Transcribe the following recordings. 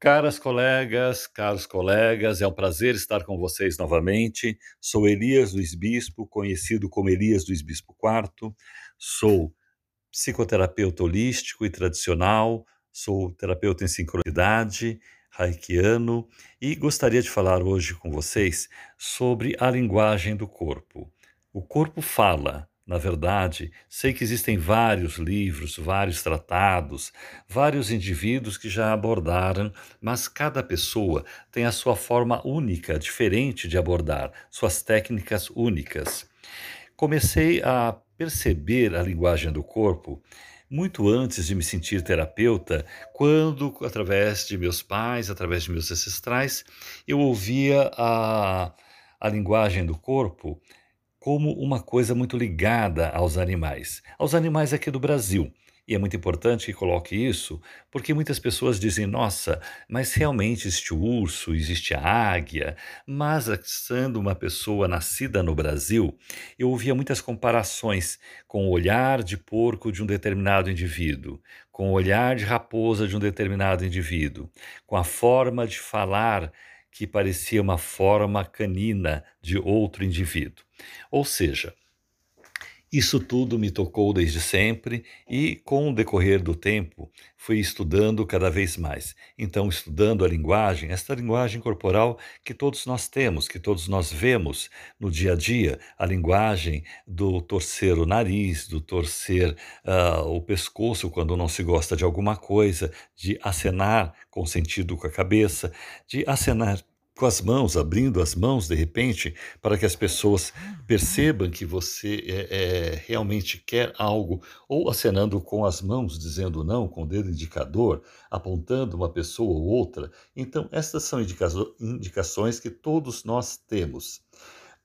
Caras colegas, caros colegas, é um prazer estar com vocês novamente. Sou Elias Luiz Bispo, conhecido como Elias Luiz Bispo IV. Sou psicoterapeuta holístico e tradicional, sou terapeuta em sincronicidade, haikiano e gostaria de falar hoje com vocês sobre a linguagem do corpo. O corpo fala, na verdade, sei que existem vários livros, vários tratados, vários indivíduos que já abordaram, mas cada pessoa tem a sua forma única, diferente de abordar, suas técnicas únicas. Comecei a perceber a linguagem do corpo muito antes de me sentir terapeuta, quando, através de meus pais, através de meus ancestrais, eu ouvia a, a linguagem do corpo como uma coisa muito ligada aos animais, aos animais aqui do Brasil. E é muito importante que coloque isso, porque muitas pessoas dizem: nossa, mas realmente existe o urso, existe a águia. Mas, sendo uma pessoa nascida no Brasil, eu ouvia muitas comparações com o olhar de porco de um determinado indivíduo, com o olhar de raposa de um determinado indivíduo, com a forma de falar que parecia uma forma canina de outro indivíduo. Ou seja, isso tudo me tocou desde sempre e, com o decorrer do tempo, fui estudando cada vez mais. Então, estudando a linguagem, esta linguagem corporal que todos nós temos, que todos nós vemos no dia a dia, a linguagem do torcer o nariz, do torcer uh, o pescoço quando não se gosta de alguma coisa, de acenar com sentido com a cabeça, de acenar com as mãos, abrindo as mãos de repente, para que as pessoas percebam que você é, é, realmente quer algo, ou acenando com as mãos, dizendo não, com o dedo indicador, apontando uma pessoa ou outra. Então, estas são indica indicações que todos nós temos.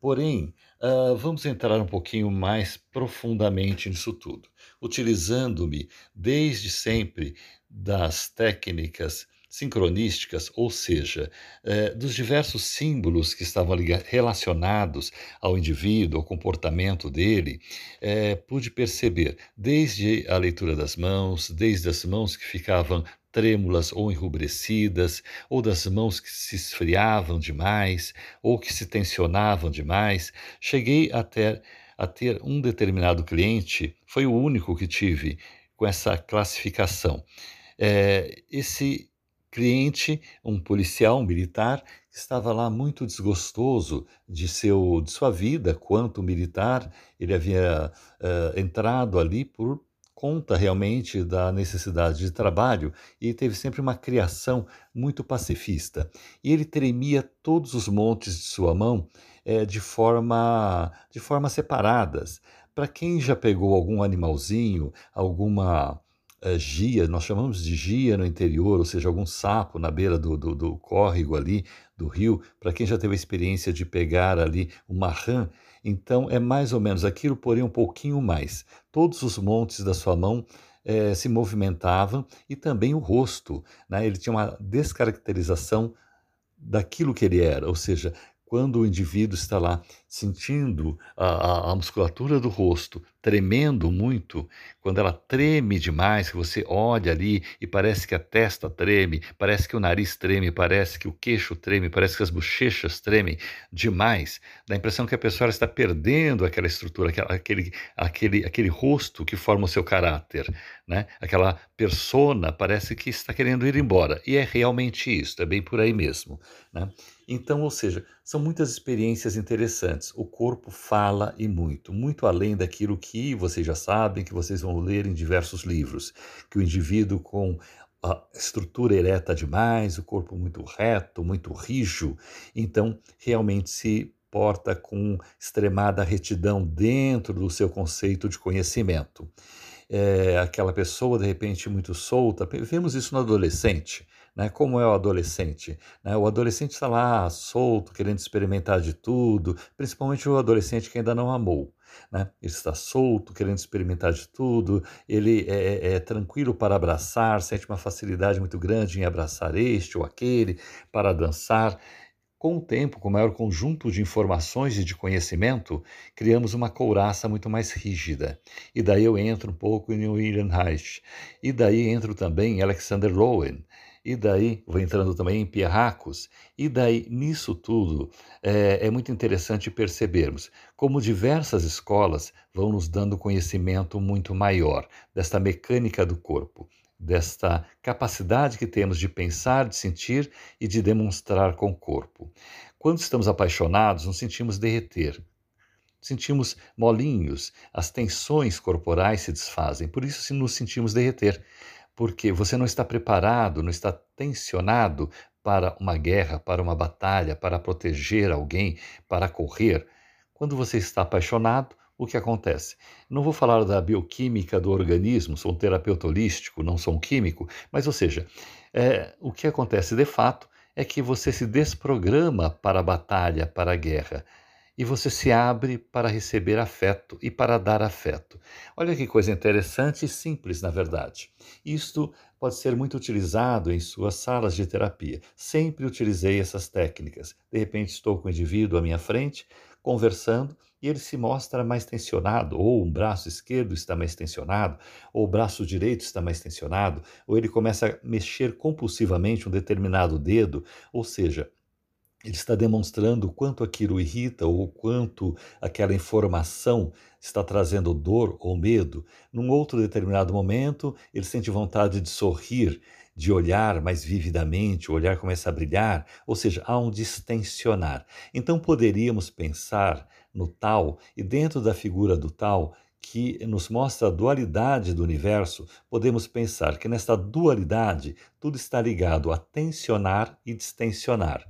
Porém, uh, vamos entrar um pouquinho mais profundamente nisso tudo, utilizando-me desde sempre das técnicas sincronísticas, ou seja, eh, dos diversos símbolos que estavam relacionados ao indivíduo, ao comportamento dele, eh, pude perceber desde a leitura das mãos, desde as mãos que ficavam trêmulas ou enrubrecidas, ou das mãos que se esfriavam demais, ou que se tensionavam demais. Cheguei até a ter um determinado cliente, foi o único que tive com essa classificação. É, esse cliente, um policial, um militar, que estava lá muito desgostoso de, seu, de sua vida quanto militar. Ele havia uh, entrado ali por conta realmente da necessidade de trabalho e teve sempre uma criação muito pacifista. E ele tremia todos os montes de sua mão é, de forma de formas separadas. Para quem já pegou algum animalzinho, alguma uh, gia, nós chamamos de gia no interior, ou seja, algum sapo na beira do, do, do córrego ali, do rio, para quem já teve a experiência de pegar ali uma rã, então é mais ou menos aquilo, porém um pouquinho mais. Todos os montes da sua mão eh, se movimentavam e também o rosto, né? ele tinha uma descaracterização daquilo que ele era, ou seja, quando o indivíduo está lá sentindo a, a, musculatura do rosto tremendo muito, quando ela treme demais, que você olha ali e parece que a testa treme, parece que o nariz treme, parece que o queixo treme, parece que as bochechas tremem demais, dá a impressão que a pessoa está perdendo aquela estrutura, aquele, aquele, aquele rosto que forma o seu caráter, né? aquela persona parece que está querendo ir embora. E é realmente isso, é bem por aí mesmo. Né? Então, ou seja, são muitas experiências interessantes. O corpo fala e muito, muito além daquilo que vocês já sabem, que vocês vão ler em diversos livros, que o indivíduo com a estrutura ereta demais, o corpo muito reto, muito rijo, então realmente se porta com extremada retidão dentro do seu conceito de conhecimento. É, aquela pessoa de repente muito solta, vemos isso no adolescente né? Como é o adolescente? Né? O adolescente está lá solto, querendo experimentar de tudo, principalmente o adolescente que ainda não amou. Né? Ele está solto, querendo experimentar de tudo, ele é, é, é, tranquilo para abraçar, sente uma facilidade muito grande em abraçar este ou aquele, para dançar. Com o tempo, com o maior conjunto de informações e de conhecimento, criamos uma couraça muito mais rígida. E daí eu entro um pouco em William Reich. E daí entro também em Alexander Rowan e daí vou entrando também em Pierracos, e daí nisso tudo é, é, muito interessante percebermos como diversas escolas vão nos dando conhecimento muito maior desta mecânica do corpo, desta capacidade que temos de pensar, de sentir e de demonstrar com o corpo. Quando estamos apaixonados, nos sentimos derreter, sentimos molinhos, as tensões corporais se desfazem, por isso nos sentimos derreter porque você não está preparado, não está tensionado para uma guerra, para uma batalha, para proteger alguém, para correr. Quando você está apaixonado, o que acontece? Não vou falar da bioquímica do organismo, sou um terapeuta holístico, não sou um químico, mas, ou seja, é, o que acontece de fato é que você se desprograma para a batalha, para a guerra e você se abre para receber afeto e para dar afeto. Olha que coisa interessante e simples, na verdade. Isto pode ser muito utilizado em suas salas de terapia. Sempre utilizei essas técnicas. De repente, estou com o indivíduo à minha frente, conversando, e ele se mostra mais tensionado, ou um braço esquerdo está mais tensionado, ou o braço direito está mais tensionado, ou ele começa a mexer compulsivamente um determinado dedo, ou seja, ele está demonstrando o quanto aquilo irrita ou o quanto aquela informação está trazendo dor ou medo. Num outro determinado momento, ele sente vontade de sorrir, de olhar mais vividamente, o olhar começa a brilhar, ou seja, há um distensionar. Então poderíamos pensar no tal e dentro da figura do tal que nos mostra a dualidade do universo, podemos pensar que nesta dualidade tudo está ligado a tensionar e distensionar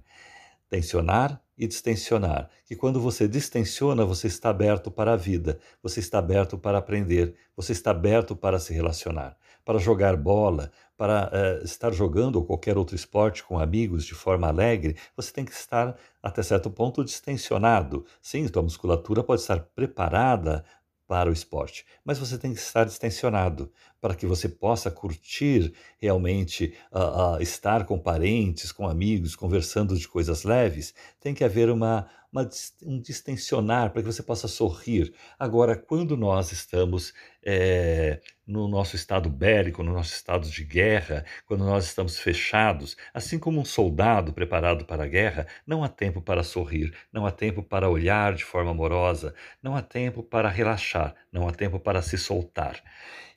tensionar e distensionar. Que quando você distensiona, você está aberto para a vida, você está aberto para aprender, você está aberto para se relacionar, para jogar bola, para uh, estar jogando ou qualquer outro esporte com amigos de forma alegre, você tem que estar até certo ponto distensionado. Sim, sua musculatura pode estar preparada para o esporte, mas você tem que estar distensionado para que você possa curtir realmente uh, uh, estar com parentes, com amigos, conversando de coisas leves. Tem que haver uma, uma, um distensionar para que você possa sorrir. Agora, quando nós estamos é, no nosso estado bélico, no nosso estado de guerra, quando nós estamos fechados, assim como um soldado preparado para a guerra, não há tempo para sorrir, não há tempo para olhar de forma amorosa, não há tempo para relaxar, não há tempo para se soltar.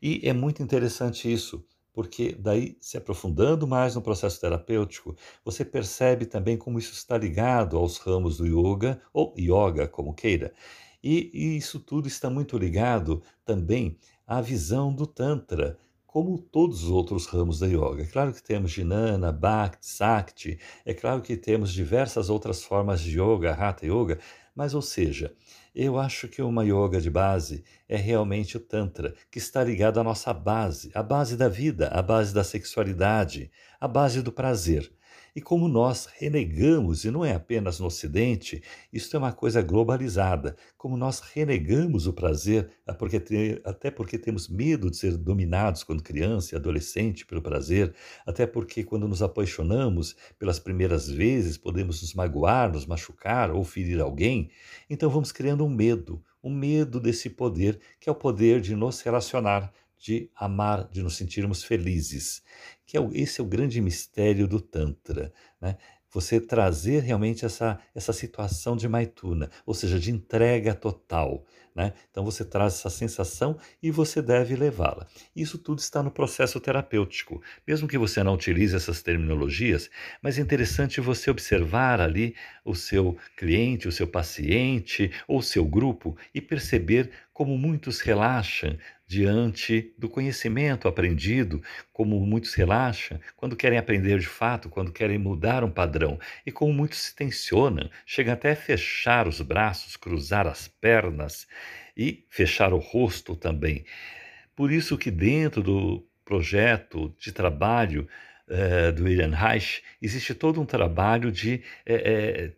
E é muito interessante isso porque daí, se aprofundando mais no processo terapêutico, você percebe também como isso está ligado aos ramos do yoga, ou yoga, como queira. E, e isso tudo está muito ligado também à visão do Tantra, como todos os outros ramos da yoga. É claro que temos Jnana, Bhakti, Sakti, é claro que temos diversas outras formas de yoga, Hatha Yoga, mas, ou seja, eu acho que uma yoga de base é realmente o Tantra, que está ligado à nossa base, à base da vida, à base da sexualidade, à base do prazer. E como nós renegamos, e não é apenas no Ocidente, isso é uma coisa globalizada, como nós renegamos o prazer, é até porque temos medo de ser dominados quando criança e adolescente pelo prazer, até porque quando nos apaixonamos pelas primeiras vezes podemos nos magoar, nos machucar ou ferir alguém, então vamos criando um medo, um medo desse poder, que é o poder de nos relacionar, de amar, de nos sentirmos felizes, que é o, esse é o grande mistério do Tantra, né? Você trazer realmente essa, essa situação de maituna, ou seja, de entrega total. Né? Então você traz essa sensação e você deve levá-la. Isso tudo está no processo terapêutico. Mesmo que você não utilize essas terminologias, mas é interessante você observar ali o seu cliente, o seu paciente ou o seu grupo e perceber como muitos relaxam diante do conhecimento aprendido, como muitos relaxam quando querem aprender de fato, quando querem mudar um padrão, e como muitos se tensionam, chegam até a fechar os braços, cruzar as pernas e fechar o rosto também. Por isso que dentro do projeto de trabalho eh, do William Reich existe todo um trabalho de eh, eh,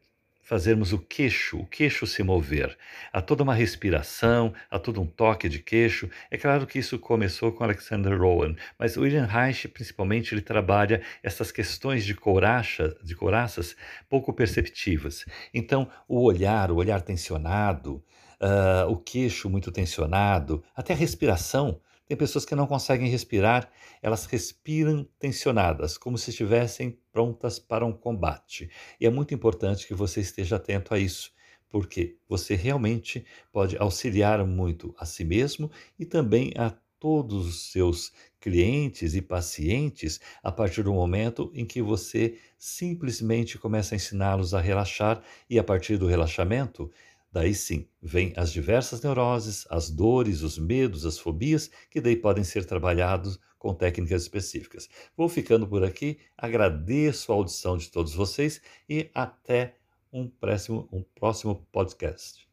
fazermos o queixo, o queixo se mover. Há toda uma respiração, há todo um toque de queixo. É claro que isso começou com Alexander Rowan, mas William Reich, principalmente, ele trabalha essas questões de coraça, de coraças pouco perceptivas. Então, o olhar, o olhar tensionado, uh, o queixo muito tensionado, até a respiração Tem pessoas que não conseguem respirar, elas respiram tensionadas, como se estivessem prontas para um combate. E é muito importante que você esteja atento a isso, porque você realmente pode auxiliar muito a si mesmo e também a todos os seus clientes e pacientes a partir do momento em que você simplesmente começa a ensiná-los a relaxar e a partir do relaxamento, daí sim, vem as diversas neuroses, as dores, os medos, as fobias, que daí podem ser trabalhados com técnicas específicas. Vou ficando por aqui, agradeço a audição de todos vocês e até um próximo, um próximo podcast.